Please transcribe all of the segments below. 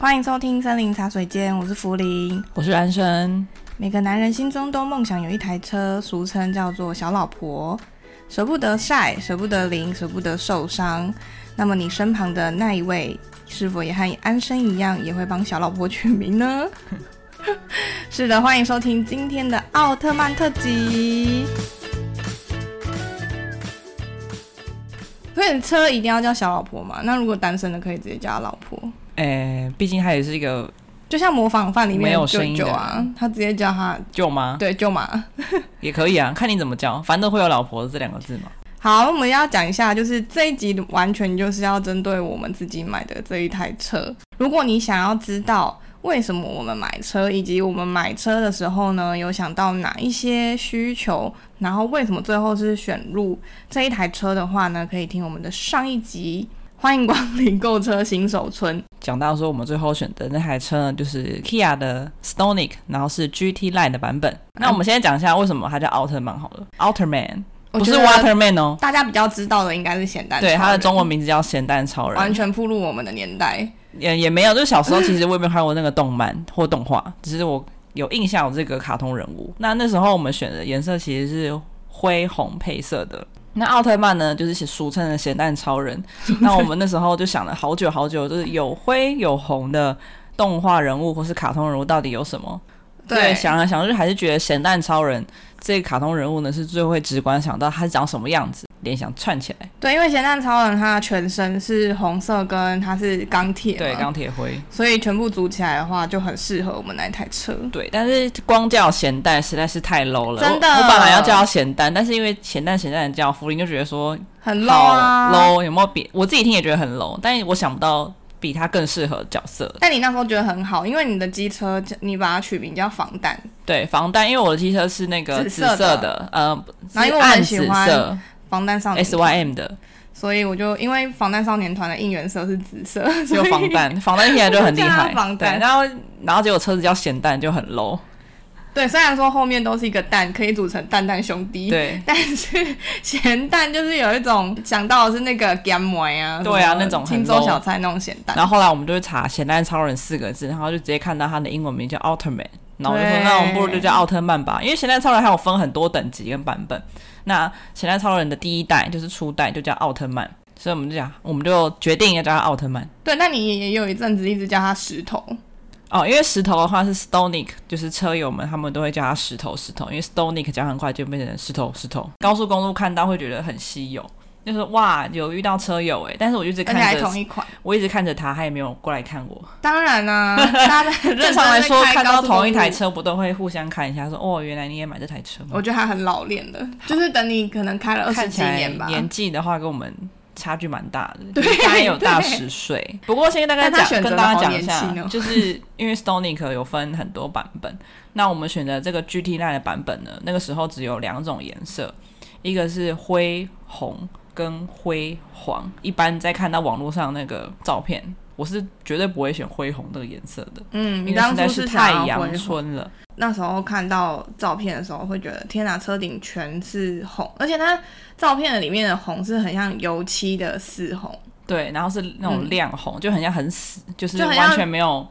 欢迎收听森林茶水间，我是福林，我是安生。每个男人心中都梦想有一台车，俗称叫做小老婆，舍不得晒，舍不得淋，舍不得受伤。那么你身旁的那一位，是否也和安生一样，也会帮小老婆取名呢？是的，欢迎收听今天的奥特曼特辑。所以车一定要叫小老婆嘛？那如果单身的可以直接叫他老婆。哎、欸，毕竟他也是一个，就像模仿犯里面没有声音啊，他直接叫他舅妈。对，舅妈也可以啊，看你怎么叫，反正会有老婆这两个字嘛。好，我们要讲一下，就是这一集完全就是要针对我们自己买的这一台车。如果你想要知道。为什么我们买车，以及我们买车的时候呢，有想到哪一些需求？然后为什么最后是选入这一台车的话呢？可以听我们的上一集。欢迎光临购车新手村。讲到说我们最后选的那台车呢，就是 Kia 的 Stonic，然后是 GT Line 的版本。嗯、那我们现在讲一下为什么它叫奥特曼好了。奥特曼不是 Waterman 哦，大家比较知道的应该是咸蛋。对，它的中文名字叫咸蛋超人，完全暴露我们的年代。也也没有，就是小时候其实我也没有看过那个动漫或动画，只是我有印象有这个卡通人物。那那时候我们选的颜色其实是灰红配色的。那奥特曼呢，就是俗称的咸蛋超人。那我们那时候就想了好久好久，就是有灰有红的动画人物或是卡通人物到底有什么？对，对想来想，就还是觉得咸蛋超人这个卡通人物呢是最会直观想到他是长什么样子。联想串起来，对，因为咸蛋超人他的全身是红色，跟他是钢铁，对，钢铁灰，所以全部组起来的话就很适合我们那台车。对，但是光叫咸蛋实在是太 low 了，真的。我，我本来要叫咸蛋，但是因为咸蛋咸蛋叫福林就觉得说很 low 啊，low 有没有比我自己听也觉得很 low，但是我想不到比他更适合角色。但你那时候觉得很好，因为你的机车你把它取名叫防弹，对，防弹，因为我的机车是那个紫色的，紫色的呃，然后因为我很喜欢。防弹少年 S Y M 的，所以我就因为防弹少年团的应援色是紫色，只有防弹，防弹听起来就很厉害。防弹，然后然后结果车子叫咸蛋就很 low。对，虽然说后面都是一个蛋，可以组成蛋蛋兄弟，对，但是咸蛋就是有一种想到的是那个 game 啊，对啊，那种清粥小菜那种咸蛋。然后后来我们就会查咸蛋超人四个字，然后就直接看到他的英文名叫奥特曼，然后我就说那我们不如就叫奥特曼吧，因为咸蛋超人还有分很多等级跟版本。那咸蛋超人的第一代就是初代，就叫奥特曼，所以我们就讲，我们就决定要叫他奥特曼。对，那你也有一阵子一直叫他石头哦，因为石头的话是 Stonic，就是车友们他们都会叫他石头石头，因为 Stonic 讲很快就变成石头石头。高速公路看到会觉得很稀有。就是哇，有遇到车友哎，但是我就一直看着同一款，我一直看着他，他也没有过来看我。当然啦、啊，正常来说，看到同一台车，不都会互相看一下，说哦，原来你也买这台车吗？我觉得他很老练的，就是等你可能开了二十几年吧。年纪的话，跟我们差距蛮大的，对，他也有大十岁。不过现在大概讲跟大家讲一下，就是因为 Stonic 有分很多版本，那我们选择这个 GT Line 的版本呢，那个时候只有两种颜色，一个是灰红。跟灰黄，一般在看到网络上那个照片，我是绝对不会选灰红这个颜色的。嗯，你当初是太阳春了。那时候看到照片的时候，会觉得天哪，车顶全是红，而且它照片的里面的红是很像油漆的死红。对，然后是那种亮红，嗯、就很像很死，就是完全没有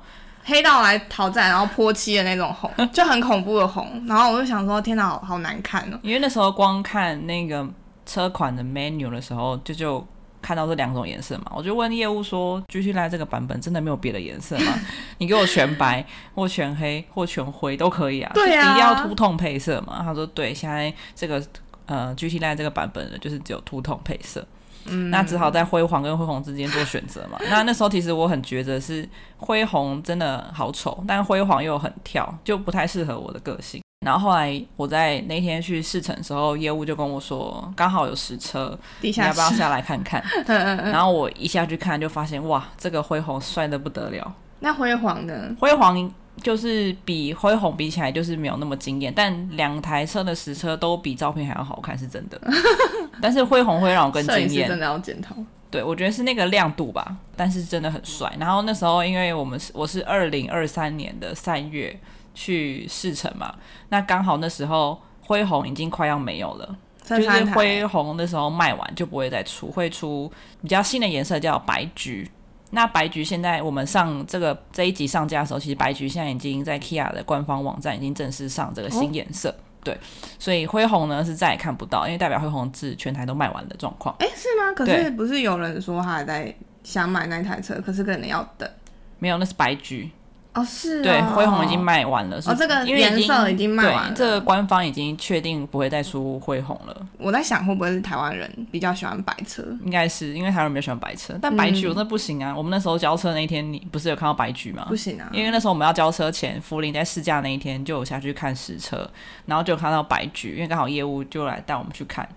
黑道来讨债然后泼漆的那种红，就很恐怖的红。然后我就想说，天哪，好好难看哦。因为那时候光看那个。车款的 menu 的时候，就就看到这两种颜色嘛，我就问业务说：“GT Line 这个版本真的没有别的颜色吗？你给我全白 或全黑或全灰都可以啊，对啊，一定要秃痛配色嘛？”他说：“对，现在这个呃 GT Line 这个版本的就是只有秃痛配色，嗯，那只好在灰黄跟灰红之间做选择嘛。那那时候其实我很觉得是灰红真的好丑，但灰黄又很跳，就不太适合我的个性。”然后后来我在那天去试乘的时候，业务就跟我说，刚好有实车，你要不要下来看看？然后我一下去看，就发现哇，这个灰红帅的不得了。那辉煌呢？辉煌就是比辉红比起来，就是没有那么惊艳，但两台车的实车都比照片还要好看，是真的。但是辉红会让我更惊艳，真的要检讨。对，我觉得是那个亮度吧，但是真的很帅。然后那时候，因为我们是我是二零二三年的三月。去试乘嘛，那刚好那时候灰红已经快要没有了，就是灰红那时候卖完就不会再出，会出比较新的颜色叫白橘，那白橘现在我们上这个这一集上架的时候，其实白橘现在已经在 Kia 的官方网站已经正式上这个新颜色。哦、对，所以灰红呢是再也看不到，因为代表灰红是全台都卖完的状况。哎，是吗？可是不是有人说他还在想买那台车，可是可能要等。没有，那是白橘。哦，是、哦，对，灰红已经卖完了。哦，这个颜色已经卖完了。对，这个官方已经确定不会再出灰红了。我在想，会不会是台湾人比较喜欢白车？应该是，因为台湾人比较喜欢白车。但白橘我真的不行啊！嗯、我们那时候交车那一天，你不是有看到白橘吗？不行啊！因为那时候我们要交车前，福林在试驾那一天就有下去看实车，然后就看到白橘，因为刚好业务就来带我们去看，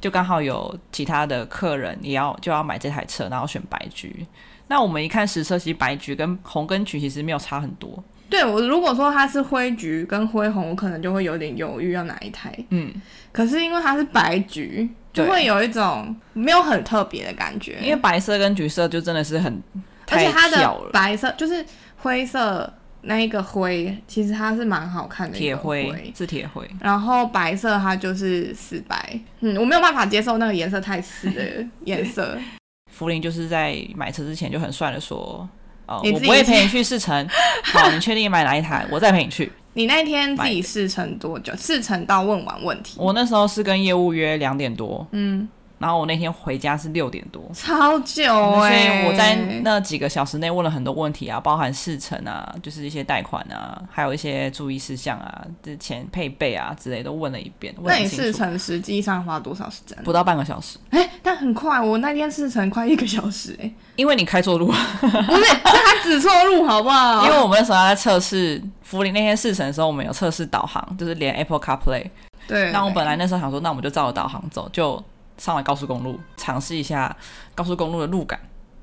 就刚好有其他的客人也要就要买这台车，然后选白橘。那我们一看实车，其实白橘跟红跟橘其实没有差很多。对，我如果说它是灰橘跟灰红，我可能就会有点犹豫要哪一台。嗯，可是因为它是白橘，就会有一种没有很特别的感觉。因为白色跟橘色就真的是很，而且它的白色就是灰色那一个灰，其实它是蛮好看的。铁灰是铁灰，然后白色它就是死白。嗯，我没有办法接受那个颜色太死的颜色。福林就是在买车之前就很帅的说。哦，我不会陪你去试乘。好，你确定买哪一台？我再陪你去。你那天自己试乘多久？试乘到问完问题。我那时候是跟业务约两点多。嗯。然后我那天回家是六点多，超久哎、欸！所以我在那几个小时内问了很多问题啊，包含试乘啊，就是一些贷款啊，还有一些注意事项啊，之前配备啊之类都问了一遍。那你试乘实际上花多少时间？不到半个小时。哎、欸，但很快，我那天试乘快一个小时哎、欸。因为你开错路，不是，是他指错路，好不好？因为我们那时候在测试福林那天试乘的时候，我们有测试导航，就是连 Apple CarPlay。对。那我本来那时候想说，那我们就照着导航走，就。上了高速公路，尝试一下高速公路的路感。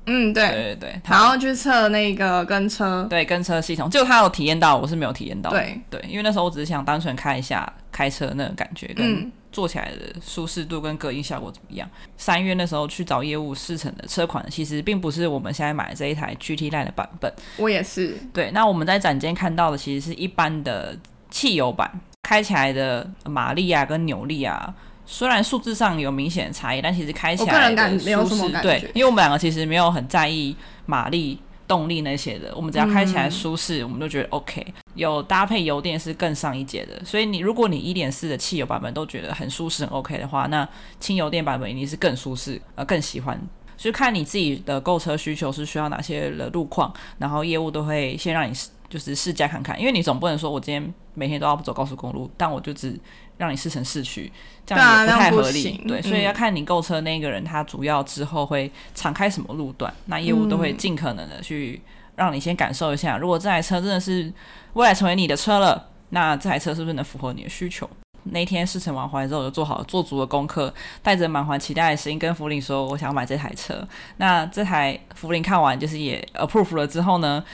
嗯，对对对对。然后去测那个跟车，对跟车系统，就他有体验到，我是没有体验到。对对，因为那时候我只是想单纯看一下开车那种感觉，跟坐起来的舒适度跟隔音效果怎么样。三、嗯、月那时候去找业务试乘的车款，其实并不是我们现在买的这一台 GT Line 的版本。我也是。对，那我们在展间看到的其实是一般的汽油版，开起来的马力啊跟扭力啊。虽然数字上有明显的差异，但其实开起来的舒适，对，因为我们两个其实没有很在意马力、动力那些的，我们只要开起来舒适，嗯、我们都觉得 OK。有搭配油电是更上一节的，所以你如果你一点四的汽油版本都觉得很舒适、很 OK 的话，那轻油电版本一定是更舒适，呃，更喜欢。所以看你自己的购车需求是需要哪些的路况，然后业务都会先让你就是试驾看看，因为你总不能说我今天每天都要走高速公路，但我就只让你试乘市区，这样也不太合理。对，对，所以要看你购车那个人，他主要之后会敞开什么路段，那业务都会尽可能的去让你先感受一下。如果这台车真的是未来成为你的车了，那这台车是不是能符合你的需求？那天试乘完回来之后，我就做好做足了功课，带着满怀期待的声音跟福林说：“我想要买这台车。”那这台福林看完就是也 approve 了之后呢？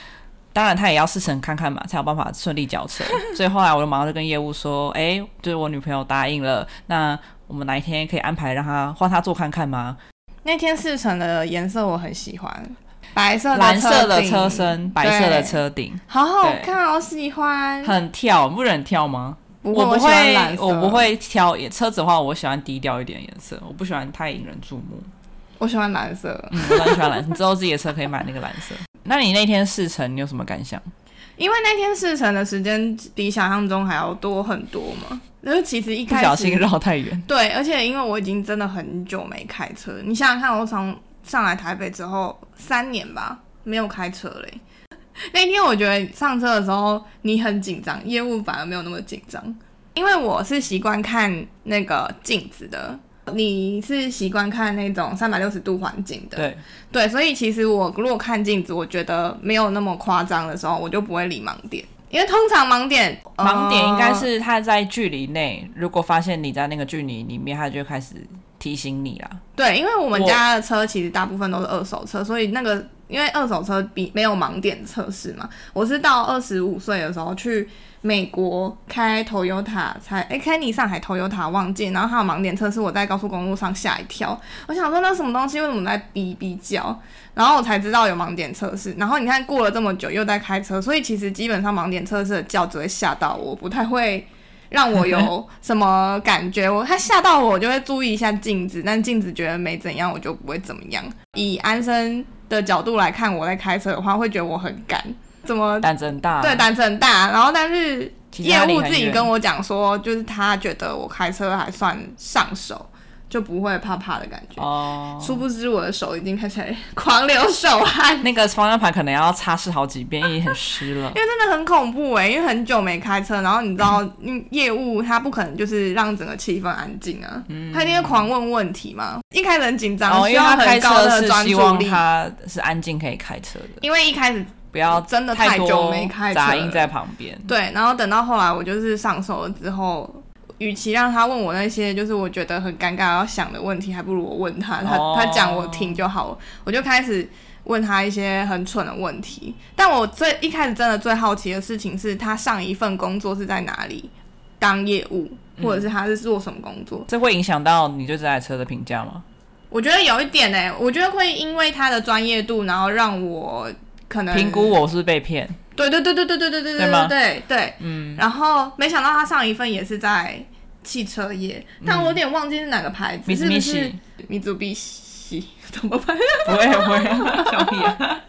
当然，他也要试乘看看嘛，才有办法顺利交车。所以后来我就马上就跟业务说：“哎、欸，就是我女朋友答应了，那我们哪一天可以安排让她换她坐看看吗？”那天试乘的颜色我很喜欢，白色、蓝色的车身，白色的车顶，好好看，好喜欢。很跳，不是很跳吗？不我不会，我，我不会挑车子的话，我喜欢低调一点颜色，我不喜欢太引人注目。我喜欢蓝色，嗯，我很喜欢蓝色。你之后自己的车可以买那个蓝色。那你那天试乘，你有什么感想？因为那天试乘的时间比想象中还要多很多嘛。就是其实一开始不小心绕太远。对，而且因为我已经真的很久没开车，你想想看，我从上来台北之后三年吧，没有开车嘞。那天我觉得上车的时候你很紧张，业务反而没有那么紧张，因为我是习惯看那个镜子的。你是习惯看那种三百六十度环境的，对对，所以其实我如果看镜子，我觉得没有那么夸张的时候，我就不会理盲点，因为通常盲点盲点应该是他在距离内，如果发现你在那个距离里面，他就开始提醒你了。对，因为我们家的车其实大部分都是二手车，所以那个因为二手车比没有盲点测试嘛，我是到二十五岁的时候去。美国开 Toyota 才哎，开尼桑还 Toyota 忘记，然后还有盲点测试，我在高速公路上吓一跳。我想说那什么东西为什么在哔哔叫？然后我才知道有盲点测试。然后你看过了这么久又在开车，所以其实基本上盲点测试的叫只会吓到我，不太会让我有什么感觉。我他吓到我，我就会注意一下镜子，但镜子觉得没怎样，我就不会怎么样。以安生的角度来看，我在开车的话，会觉得我很赶，怎么胆子很大？对，胆子很大。然后，但是业务自己跟我讲说，就是他觉得我开车还算上手。就不会怕怕的感觉哦。殊不知我的手已经开始狂流手汗，那个方向盘可能要擦拭好几遍，因为很湿了。因为真的很恐怖哎，因为很久没开车，然后你知道，业务他不可能就是让整个气氛安静啊，嗯、他一定会狂问问题嘛。一开始很紧张，需要很高的专注力。希望他是安静可以开车的，因为一开始不要真的太久没开车，杂音在旁边。对，然后等到后来我就是上手了之后。与其让他问我那些就是我觉得很尴尬要想的问题，还不如我问他，他他讲我听就好了。我就开始问他一些很蠢的问题。但我最一开始真的最好奇的事情是他上一份工作是在哪里当业务，或者是他是做什么工作？嗯，这会影响到你对这台车的评价吗？我觉得有一点呢、欸，我觉得会因为他的专业度，然后让我可能评估我是被骗。对对对对对对对对对对对对，嗯。然后没想到他上一份也是在。汽车业，但我有点忘记是哪个牌子，嗯、是不是米祖比西？怎么办？不会不会，小屁啊！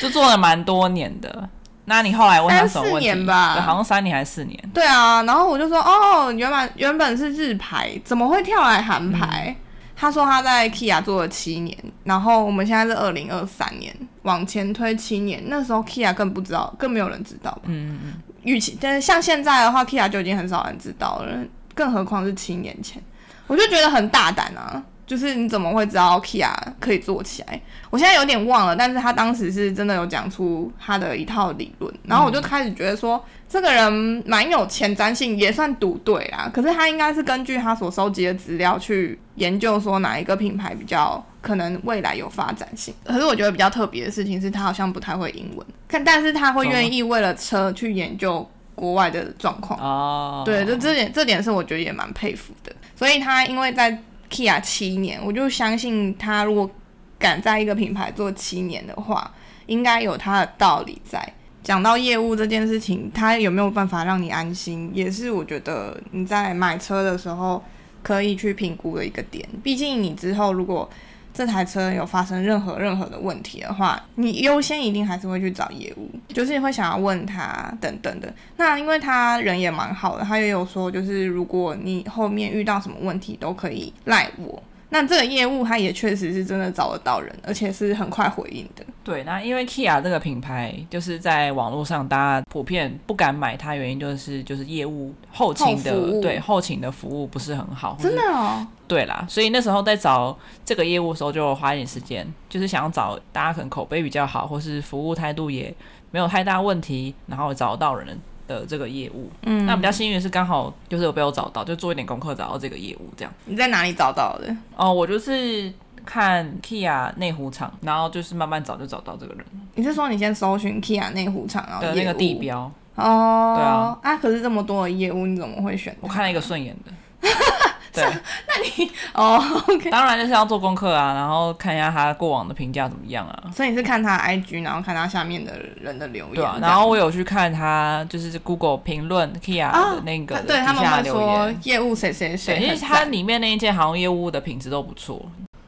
就做了蛮多年的。那你后来问他什么问四年吧，对，好像三年还是四年？对啊，然后我就说，哦，原本原本是日牌，怎么会跳来韩牌？嗯、他说他在 Kia 做了七年，然后我们现在是二零二三年，往前推七年，那时候 Kia 更不知道，更没有人知道吧？嗯嗯嗯。与其，但是像现在的话，Kia 就已经很少人知道了。更何况是七年前，我就觉得很大胆啊！就是你怎么会知道 Kia 可以做起来？我现在有点忘了，但是他当时是真的有讲出他的一套理论，然后我就开始觉得说，这个人蛮有前瞻性，也算赌对啦。可是他应该是根据他所收集的资料去研究，说哪一个品牌比较可能未来有发展性。可是我觉得比较特别的事情是他好像不太会英文，看，但是他会愿意为了车去研究。国外的状况哦，对，就这点，这点是我觉得也蛮佩服的。所以他因为在 Kia 七年，我就相信他如果敢在一个品牌做七年的话，应该有他的道理在。讲到业务这件事情，他有没有办法让你安心，也是我觉得你在买车的时候可以去评估的一个点。毕竟你之后如果这台车有发生任何任何的问题的话，你优先一定还是会去找业务，就是你会想要问他等等的。那因为他人也蛮好的，他也有说，就是如果你后面遇到什么问题，都可以赖我。那这个业务它也确实是真的找得到人，而且是很快回应的。对，那因为 Kia 这个品牌就是在网络上大家普遍不敢买它，原因就是就是业务后勤的后对后勤的服务不是很好。真的哦。对啦，所以那时候在找这个业务的时候，就花一点时间，就是想要找大家可能口碑比较好，或是服务态度也没有太大问题，然后找到人。的这个业务，嗯，那比较幸运的是刚好就是有被我找到，就做一点功课找到这个业务这样。你在哪里找到的？哦，我就是看 Kia 内湖厂，然后就是慢慢找就找到这个人。你是说你先搜寻 Kia 内湖厂，然后的那个地标？哦，对啊，啊，可是这么多的业务，你怎么会选？我看了一个顺眼的。对，那你哦，OK，当然就是要做功课啊，然后看一下他过往的评价怎么样啊。所以你是看他 IG，然后看他下面的人的留言。对啊，然后我有去看他就是 Google 评论 Kia 的那个的底下留言，哦、业务谁谁谁，因为他里面那一件好像业务的品质都不错。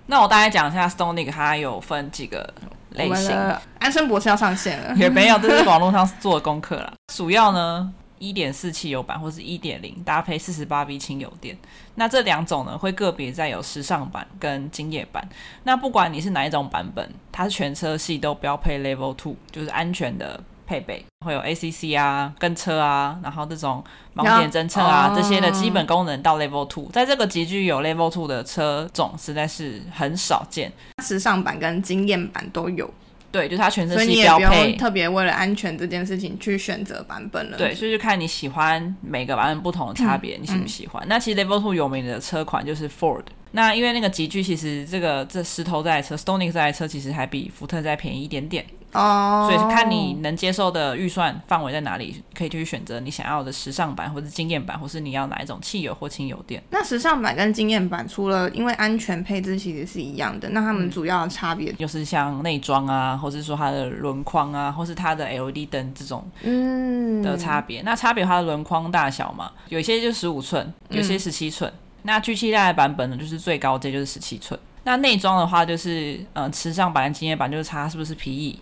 那我大概讲一下 Stonic，它有分几个类型。安生博士要上线了，也没有，这是网络上做的功课了。主要呢。一点四汽油版或是一点零搭配四十八 V 轻油电，那这两种呢会个别再有时尚版跟精业版。那不管你是哪一种版本，它是全车系都标配 Level Two，就是安全的配备，会有 ACC 啊、跟车啊，然后这种盲点侦测啊、哦、这些的基本功能到 Level Two，在这个级距有 Level Two 的车种实在是很少见，时尚版跟经验版都有。对，就是它全身系标配，所以你也不用特别为了安全这件事情去选择版本了。对，所以就看你喜欢每个版本不同的差别，嗯、你喜不喜欢？嗯、那其实 Level Two 有名的车款就是 Ford。那因为那个集聚，其实这个这石头这台车，Stonic 这台车其实还比福特再便宜一点点。哦，所以是看你能接受的预算范围在哪里，可以去选择你想要的时尚版，或者经验版，或是你要哪一种汽油或轻油电。那时尚版跟经验版除了因为安全配置其实是一样的，那它们主要的差别、嗯、就是像内装啊，或是说它的轮框啊，或是它的 LED 灯这种嗯的差别。嗯、那差别它的轮框大小嘛，有些就十五寸，有些十七寸。嗯那 G7 代的版本呢，就是最高阶就是十七寸。那内装的话，就是嗯，时尚版跟经验版就是差是不是皮椅，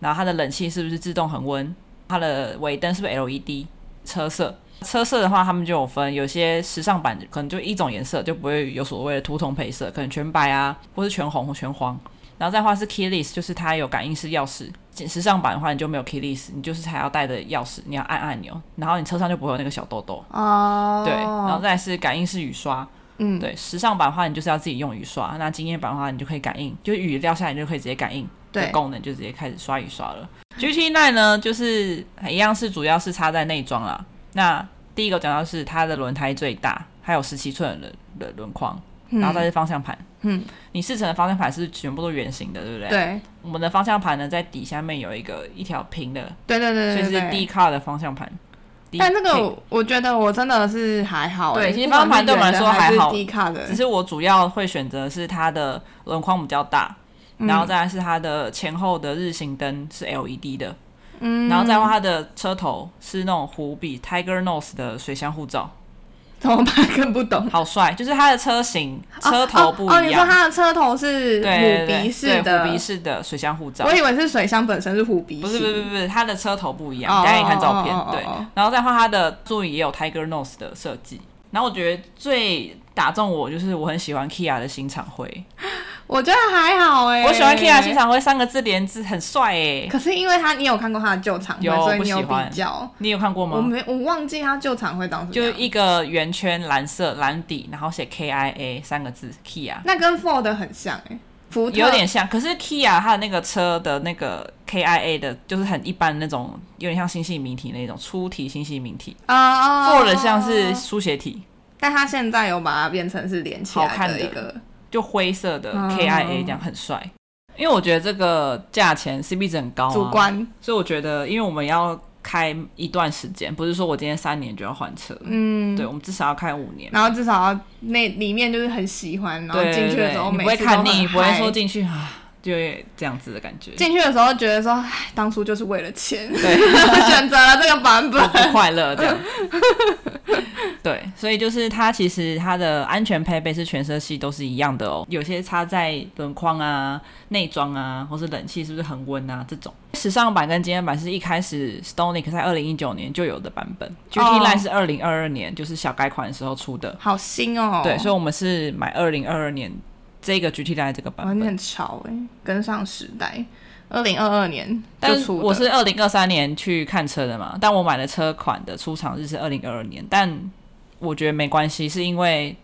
然后它的冷气是不是自动恒温，它的尾灯是不是 LED，车色，车色的话他们就有分，有些时尚版可能就一种颜色，就不会有所谓的图腾配色，可能全白啊，或是全红或全黄。然后再的话是 keyless，就是它有感应式钥匙。时尚版的话，你就没有 keyless，你就是还要带着钥匙，你要按按钮，然后你车上就不会有那个小豆豆。哦。对，然后再是感应式雨刷。嗯。对，时尚版的话，你就是要自己用雨刷。那经验版的话，你就可以感应，就雨掉下来，你就可以直接感应。对。功能就直接开始刷一刷了。GT Line 呢，就是一样是主要是插在内装啦。那第一个讲到是它的轮胎最大，还有十七寸的的轮框。然后再是方向盘，嗯，你四层的方向盘是全部都圆形的，对不对？对。我们的方向盘呢，在底下面有一个一条平的，对对对对，所以是 D car 的方向盘。但这个我觉得我真的是还好，对，其实方向盘对我们来说还好 car 的。只是我主要会选择是它的轮框比较大，然后再来是它的前后的日行灯是 LED 的，嗯，然后再话它的车头是那种虎鼻 Tiger Nose 的水箱护罩。怎么办？看不懂。好帅，就是它的车型，车头不一样。哦，哦，你说它的车头是虎鼻式的，虎鼻式的水箱护罩。我以为是水箱本身是虎鼻。不是不是不是，它的车头不一样。大家可以看照片，对。然后再画它的座椅也有 Tiger Nose 的设计。然后我觉得最打中我就是我很喜欢 Kia 的新厂徽。我觉得还好哎、欸，我喜欢 Kia 新场会三个字连字很帅哎、欸。可是因为他，你有看过他的旧厂徽，所以你有比较。你有看过吗？我没，我忘记他旧场会当时就一个圆圈蓝色蓝底，然后写 K I A 三个字 Kia。那跟 Ford 很像哎、欸，福特有点像。可是 Kia 它的那个车的那个 K I A 的，就是很一般那种，有点像星系名体那种粗体星系名体啊。Uh, Ford 像是书写体，但它现在有把它变成是连起来的一个。就灰色的 KIA 这样很帅，因为我觉得这个价钱 CP 值很高啊，主观，所以我觉得，因为我们要开一段时间，不是说我今天三年就要换车，嗯，对，我们至少要开五年，然后至少要那里面就是很喜欢，然后进去的时候每次看腻，不会说进去啊。就会这样子的感觉。进去的时候觉得说，唉，当初就是为了钱，对，选择了这个版本，不快乐这样。对，所以就是它其实它的安全配备是全色系都是一样的哦。有些插在轮框啊、内装啊，或是冷气是不是恒温啊这种。时尚版跟经验版是一开始 Stonic 在二零一九年就有的版本，GT Line 是二零二二年就是小改款的时候出的，好新哦。对，所以我们是买二零二二年。这个 GT Line 这个版本，你很潮哎，跟上时代。二零二二年就出，我是二零二三年去看车的嘛，但我买的车款的出厂日是二零二二年，但我觉得没关系，是因为。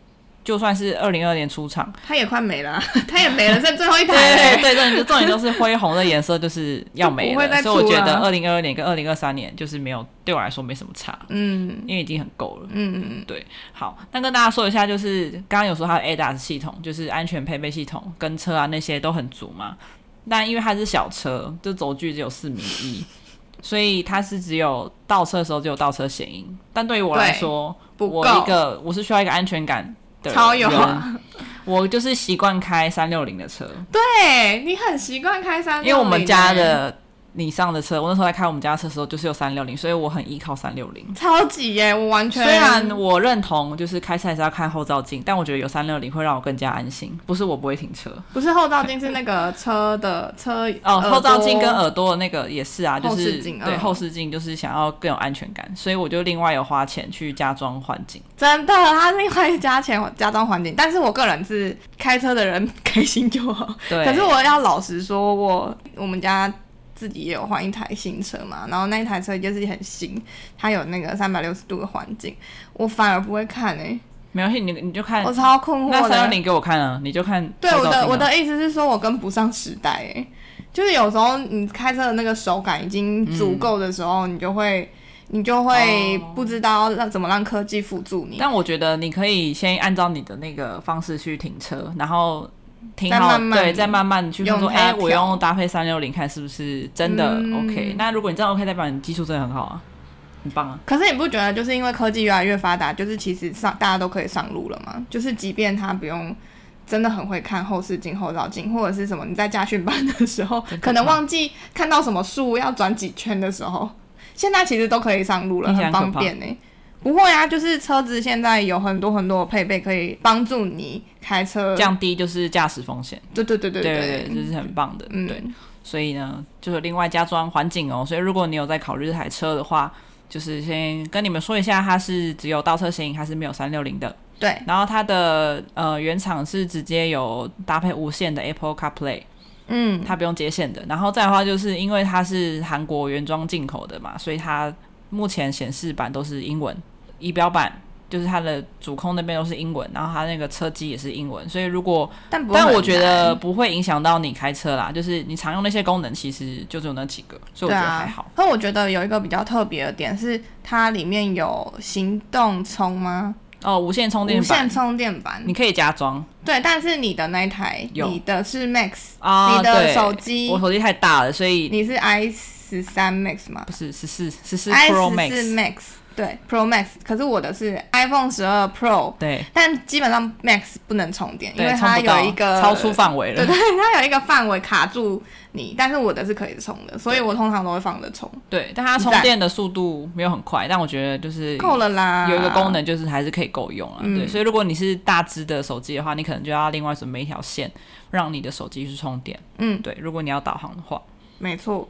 就算是二零二二年出厂，它也快没了，啊，它也没了，剩最后一台。对对对，就重点就是灰红的颜色，就是要没了。了所以我觉得二零二二年跟二零二三年就是没有，对我来说没什么差。嗯，因为已经很够了。嗯嗯嗯，对。好，那跟大家说一下，就是刚刚有说它的 ADAS 系统，就是安全配备系统，跟车啊那些都很足嘛。但因为它是小车，就轴距只有四米一，所以它是只有倒车的时候只有倒车显影。但对于我来说，我一个我是需要一个安全感。超有啊！我就是习惯开三六零的车。对，你很习惯开三六零，因为我们家的。你上的车，我那时候在开我们家车的时候，就是有三六零，所以我很依靠三六零。超级耶，我完全。虽然我认同，就是开车还是要看后照镜，但我觉得有三六零会让我更加安心。不是我不会停车，不是后照镜，是那个车的车哦，后照镜跟耳朵的那个也是啊，就是对后视镜，就是想要更有安全感，所以我就另外有花钱去加装环境。真的，他另外加钱加装环境，但是我个人是开车的人开心就好。对，可是我要老实说，我我们家。自己也有换一台新车嘛，然后那一台车就是很新，它有那个三百六十度的环境，我反而不会看哎、欸，没关系，你你就看，我超困惑的。那三六零给我看啊，你就看。对，我的我的意思是说，我跟不上时代哎、欸，就是有时候你开车的那个手感已经足够的时候，嗯、你就会你就会不知道让怎么让科技辅助你。但我觉得你可以先按照你的那个方式去停车，然后。挺好，慢慢对，再慢慢去说，哎、欸，我用搭配三六零看是不是真的 OK？、嗯、那如果你真的 OK，代表你技术真的很好啊，很棒啊。可是你不觉得，就是因为科技越来越发达，就是其实上大家都可以上路了吗？就是即便他不用真的很会看后视镜、后照镜，或者是什么，你在驾训班的时候可，可能忘记看到什么树要转几圈的时候，现在其实都可以上路了，很方便呢、欸。不会啊，就是车子现在有很多很多的配备可以帮助你开车降低就是驾驶风险。对对对对对对对，这是很棒的。嗯，对。所以呢，就是另外加装环境哦。所以如果你有在考虑这台车的话，就是先跟你们说一下，它是只有倒车型，还是没有三六零的。对。然后它的呃原厂是直接有搭配无线的 Apple CarPlay，嗯，它不用接线的。然后再的话，就是因为它是韩国原装进口的嘛，所以它目前显示板都是英文。仪表板就是它的主控那边都是英文，然后它那个车机也是英文，所以如果但但我觉得不会影响到你开车啦，就是你常用那些功能其实就只有那几个，所以我觉得还好。那、啊、我觉得有一个比较特别的点是它里面有行动充吗？哦，无线充电板，无线充电板你可以加装。对，但是你的那一台，你的是 Max 啊，你的手机，我手机太大了，所以你是 i 十三 Max 吗？不是，十四十四 Pro Max。十四 Max 对，Pro Max，可是我的是 iPhone 十二 Pro，对，但基本上 Max 不能充电，因为它有一个超出范围了，对对，它有一个范围卡住你，但是我的是可以充的，所以我通常都会放着充。对，但它充电的速度没有很快，但我觉得就是够了啦。有一个功能就是还是可以够用啊，对，所以如果你是大只的手机的话，你可能就要另外准备一条线，让你的手机去充电。嗯，对，如果你要导航的话，没错。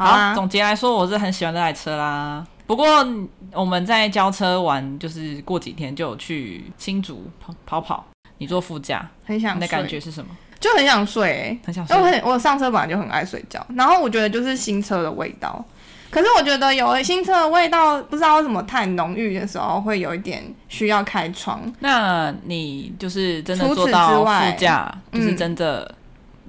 好，好，总结来说，我是很喜欢这台车啦。不过我们在交车完，就是过几天就有去新竹跑跑跑。你坐副驾，很想睡。你的感觉是什么？就很想睡、欸，很想睡。因为我上车本来就很爱睡觉，然后我觉得就是新车的味道。可是我觉得有新车的味道，不知道为什么太浓郁的时候，会有一点需要开窗。那你就是真的坐到副驾，就是真的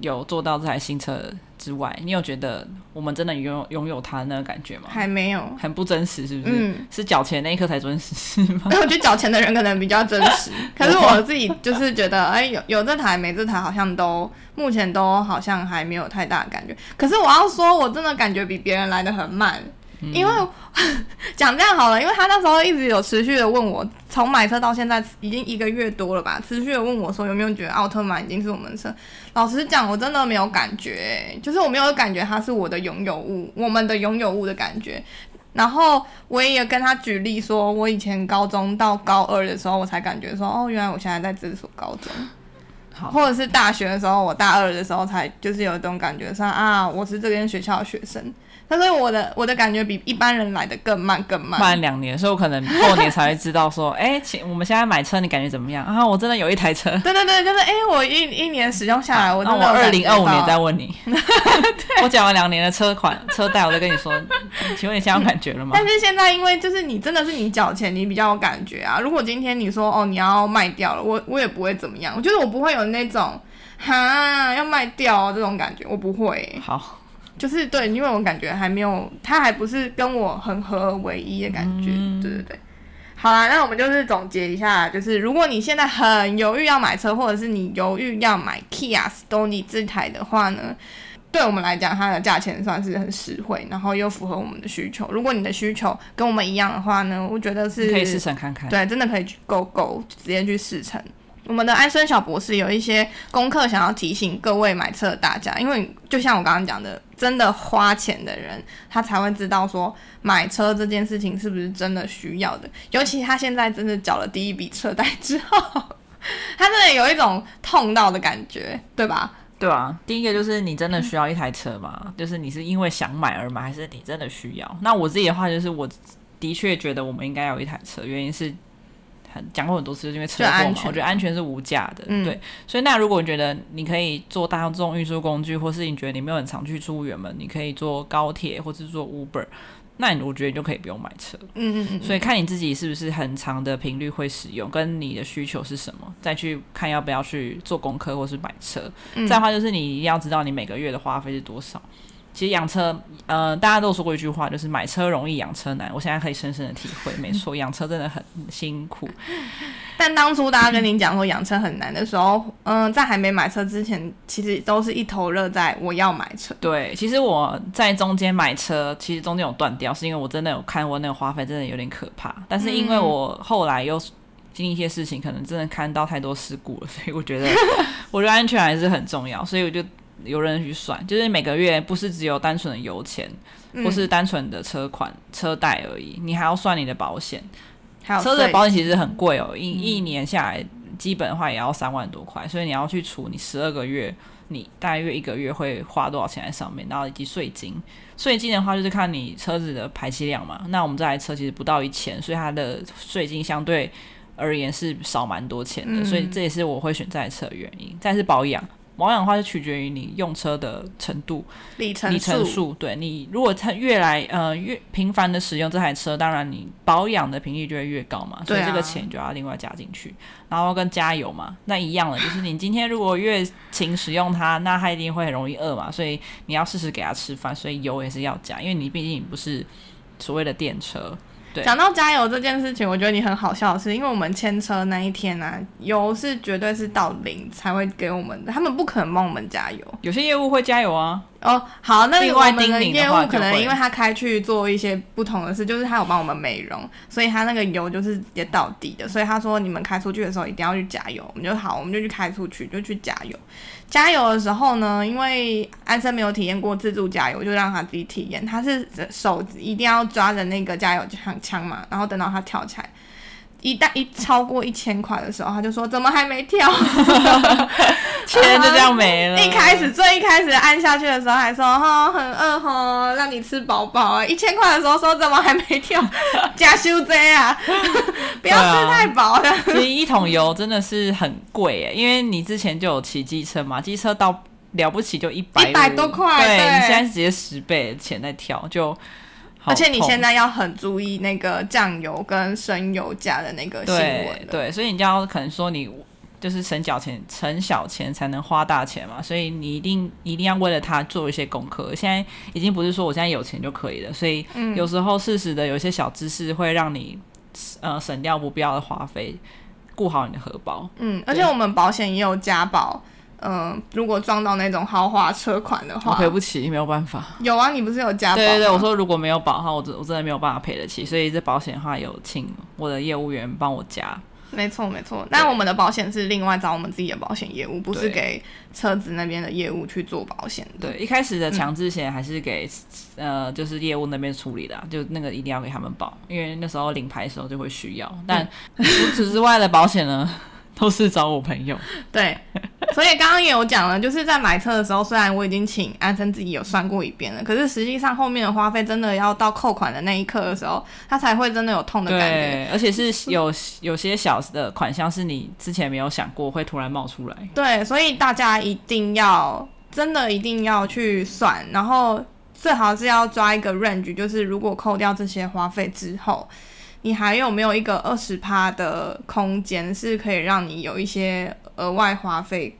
有坐到这台新车之外，你有觉得我们真的拥有拥有它的那个感觉吗？还没有，很不真实，是不是？嗯，是缴钱那一刻才真实，是吗？我觉得缴钱的人可能比较真实，可是我自己就是觉得，哎，有有这台没这台，好像都目前都好像还没有太大的感觉。可是我要说，我真的感觉比别人来的很慢。因为讲这样好了，因为他那时候一直有持续的问我，从买车到现在已经一个月多了吧，持续的问我说有没有觉得奥特曼已经是我们的车。老实讲，我真的没有感觉，就是我没有感觉它是我的拥有物，我们的拥有物的感觉。然后我也跟他举例说，我以前高中到高二的时候，我才感觉说，哦，原来我现在在这所高中。好，或者是大学的时候，我大二的时候才就是有一种感觉，上啊，我是这间学校的学生。所以我的我的感觉比一般人来的更慢更慢，慢两年，所以我可能过年才会知道说，哎、欸，请我们现在买车，你感觉怎么样啊？我真的有一台车，对对对，就是哎、欸，我一一年使用下来，我那我二零二五年再问你，我讲完两年的车款车贷，我再跟你说，请问你现在有感觉了吗？但是现在因为就是你真的是你缴钱，你比较有感觉啊。如果今天你说哦你要卖掉了，我我也不会怎么样，我觉得我不会有那种哈要卖掉这种感觉，我不会。好。就是对，因为我感觉还没有，他还不是跟我很合而为一的感觉，嗯、对对对。好啦，那我们就是总结一下，就是如果你现在很犹豫要买车，或者是你犹豫要买 Kia Stonic 这台的话呢，对我们来讲，它的价钱算是很实惠，然后又符合我们的需求。如果你的需求跟我们一样的话呢，我觉得是可以试乘看看，对，真的可以去 Go Go 直接去试乘。我们的安生小博士有一些功课想要提醒各位买车的大家，因为就像我刚刚讲的，真的花钱的人，他才会知道说买车这件事情是不是真的需要的。尤其他现在真的缴了第一笔车贷之后，他真的有一种痛到的感觉，对吧？对啊，第一个就是你真的需要一台车吗？嗯、就是你是因为想买而买，还是你真的需要？那我自己的话就是，我的确觉得我们应该有一台车，原因是。讲过很多次，就是因为车祸嘛，我觉得安全是无价的，嗯、对。所以那如果你觉得你可以坐大众运输工具，或是你觉得你没有很常去出远门，你可以坐高铁或是坐 Uber，那你我觉得你就可以不用买车。嗯嗯嗯。所以看你自己是不是很长的频率会使用，跟你的需求是什么，再去看要不要去做功课或是买车。嗯、再的话就是你一定要知道你每个月的花费是多少。其实养车，呃，大家都说过一句话，就是买车容易养车难。我现在可以深深的体会，没错，养车真的很辛苦。但当初大家跟您讲说养车很难的时候，嗯、呃，在还没买车之前，其实都是一头热在我要买车。对，其实我在中间买车，其实中间有断掉，是因为我真的有看过那个花费，真的有点可怕。但是因为我后来又经历一些事情，可能真的看到太多事故了，所以我觉得，我觉得安全还是很重要，所以我就。有人去算，就是每个月不是只有单纯的油钱，或是单纯的车款、车贷而已，你还要算你的保险，还有车子的保险其实很贵哦，一一年下来基本的话也要三万多块，所以你要去除你十二个月，你大约一个月会花多少钱在上面，然后以及税金。税金的话就是看你车子的排气量嘛。那我们这台车其实不到一千，所以它的税金相对而言是少蛮多钱的，嗯、所以这也是我会选这台车的原因。再是保养。保养的话，是取决于你用车的程度、里程里程数。对，你如果它越来呃越频繁的使用这台车，当然你保养的频率就会越高嘛，所以这个钱就要另外加进去。然后跟加油嘛，那一样的，就是你今天如果越勤使用它，那它一定会很容易饿嘛，所以你要适时给它吃饭，所以油也是要加，因为你毕竟不是所谓的电车。讲到加油这件事情，我觉得你很好笑的是，因为我们牵车那一天呢、啊，油是绝对是到零才会给我们的，他们不可能帮我们加油。有些业务会加油啊。哦，好，那另外我们的业务可能因为他开去做一些不同的事，就是他有帮我们美容，所以他那个油就是直接到底的，所以他说你们开出去的时候一定要去加油，我们就好，我们就去开出去就去加油。加油的时候呢，因为安生没有体验过自助加油，就让他自己体验，他是手一定要抓着那个加油枪枪嘛，然后等到他跳起来。一旦一超过一千块的时候，他就说怎么还没跳？钱就这样没了。一开始最一开始按下去的时候还说哈、哦、很饿哈，让你吃饱饱啊。一千块的时候说怎么还没跳？加修这啊，不要吃太饱了。其实一桶油真的是很贵诶，因为你之前就有骑机车嘛，机车到了不起就一百一百多块，对，对你现在直接十倍的钱在跳就。而且你现在要很注意那个酱油跟生油价的那个新闻。对，对，所以你就要可能说你就是省小钱，省小钱才能花大钱嘛，所以你一定一定要为了它做一些功课。现在已经不是说我现在有钱就可以了，所以有时候适时的有一些小知识会让你呃省掉不必要的花费，顾好你的荷包。嗯，而且我们保险也有加保。嗯，如果撞到那种豪华车款的话，我赔不起，没有办法。有啊，你不是有加保？对对对，我说如果没有保的话，我真我真的没有办法赔得起，所以这保险的话有请我的业务员帮我加。没错没错，那我们的保险是另外找我们自己的保险业务，不是给车子那边的业务去做保险。对，一开始的强制险还是给、嗯、呃，就是业务那边处理的，就那个一定要给他们保，因为那时候领牌的时候就会需要。但除此之外的保险呢？都是找我朋友，对，所以刚刚也有讲了，就是在买车的时候，虽然我已经请安生自己有算过一遍了，可是实际上后面的花费真的要到扣款的那一刻的时候，他才会真的有痛的感觉。对，而且是有有些小的款项是你之前没有想过会突然冒出来。对，所以大家一定要真的一定要去算，然后最好是要抓一个 range，就是如果扣掉这些花费之后。你还有没有一个二十趴的空间，是可以让你有一些额外花费？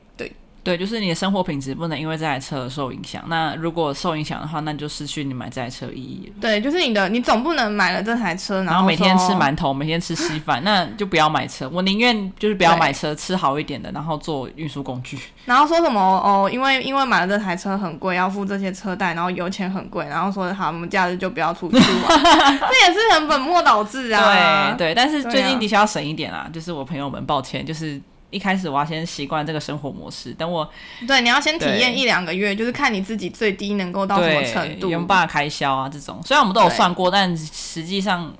对，就是你的生活品质不能因为这台车受影响。那如果受影响的话，那就失去你买这台车的意义。对，就是你的，你总不能买了这台车，然后，然后每天吃馒头，每天吃稀饭，那就不要买车。我宁愿就是不要买车，吃好一点的，然后做运输工具。然后说什么哦？因为因为买了这台车很贵，要付这些车贷，然后油钱很贵，然后说好，我们假日就不要出去玩，这也是很本末倒置啊。对对，但是最近的确要省一点啊。就是我朋友们，抱歉，就是。一开始我要先习惯这个生活模式，等我对，你要先体验一两个月，就是看你自己最低能够到什么程度，有没有办法开销啊？这种虽然我们都有算过，但实际上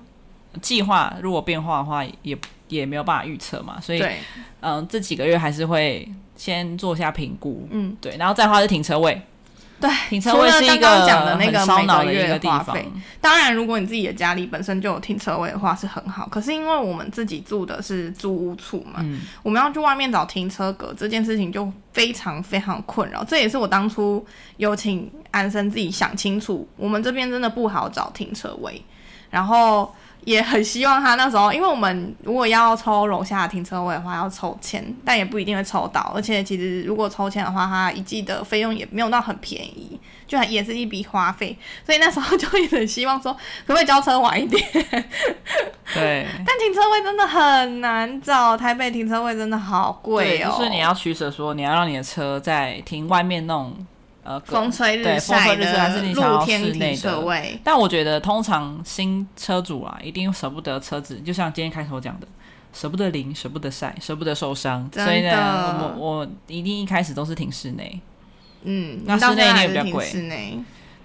计划如果变化的话，也也没有办法预测嘛。所以，嗯、呃，这几个月还是会先做一下评估，嗯，对，然后再花是停车位。对，停车位是一个很烧脑的一个地方。当然，如果你自己的家里本身就有停车位的话，是很好。可是因为我们自己住的是租屋处嘛，嗯、我们要去外面找停车格，这件事情就非常非常困扰。这也是我当初有请安生自己想清楚，我们这边真的不好找停车位，然后。也很希望他那时候，因为我们如果要抽楼下的停车位的话，要抽签，但也不一定会抽到。而且其实如果抽签的话，他一季的费用也没有到很便宜，就也是一笔花费。所以那时候就一直希望说，可不可以交车晚一点？对。但停车位真的很难找，台北停车位真的好贵哦。就是你要取舍，说你要让你的车在停外面那种。呃，风吹日晒的露天停车位，但我觉得通常新车主啊，一定舍不得车子，就像今天开头讲的，舍不得淋，舍不得晒，舍不得受伤，所以呢，我我一定一开始都是停室内。嗯，那室内也比较贵。室内，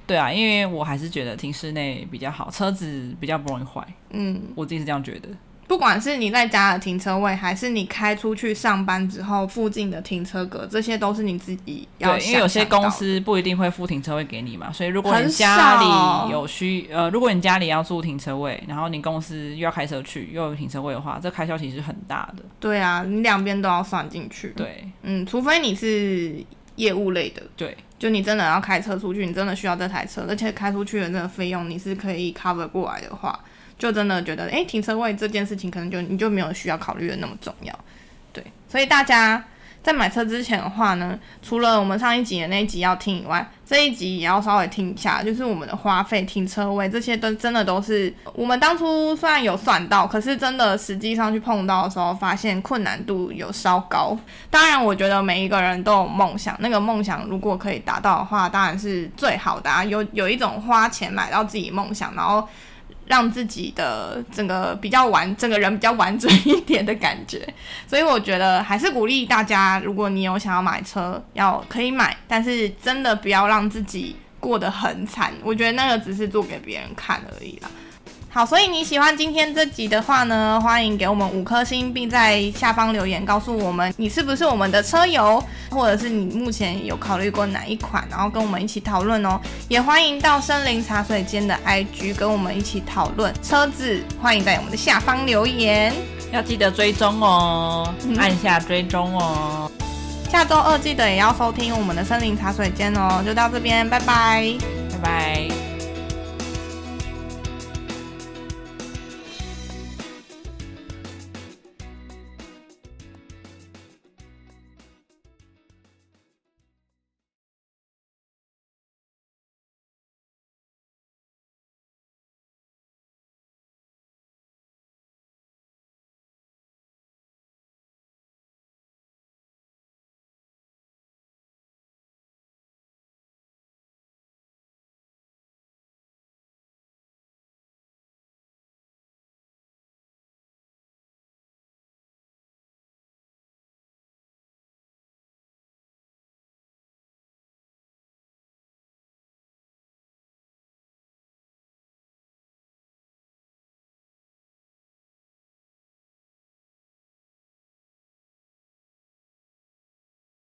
对啊，因为我还是觉得停室内比较好，车子比较不容易坏。嗯，我自己是这样觉得。不管是你在家的停车位，还是你开出去上班之后附近的停车格，这些都是你自己要想。对，因为有些公司不一定会付停车位给你嘛，所以如果你家里有需呃，如果你家里要租停车位，然后你公司又要开车去又有停车位的话，这开销其实很大的。对啊，你两边都要算进去。对，嗯，除非你是业务类的，对，就你真的要开车出去，你真的需要这台车，而且开出去的那个费用你是可以 cover 过来的话。就真的觉得，诶，停车位这件事情可能就你就没有需要考虑的那么重要，对。所以大家在买车之前的话呢，除了我们上一集的那一集要听以外，这一集也要稍微听一下，就是我们的花费、停车位这些都真的都是我们当初虽然有算到，可是真的实际上去碰到的时候，发现困难度有稍高。当然，我觉得每一个人都有梦想，那个梦想如果可以达到的话，当然是最好的啊。有有一种花钱买到自己梦想，然后。让自己的整个比较完，整个人比较完整一点的感觉，所以我觉得还是鼓励大家，如果你有想要买车，要可以买，但是真的不要让自己过得很惨，我觉得那个只是做给别人看而已啦。好，所以你喜欢今天这集的话呢，欢迎给我们五颗星，并在下方留言告诉我们你是不是我们的车友，或者是你目前有考虑过哪一款，然后跟我们一起讨论哦。也欢迎到森林茶水间的 IG 跟我们一起讨论车子，欢迎在我们的下方留言，要记得追踪哦，嗯、按下追踪哦。下周二记得也要收听我们的森林茶水间哦。就到这边，拜拜。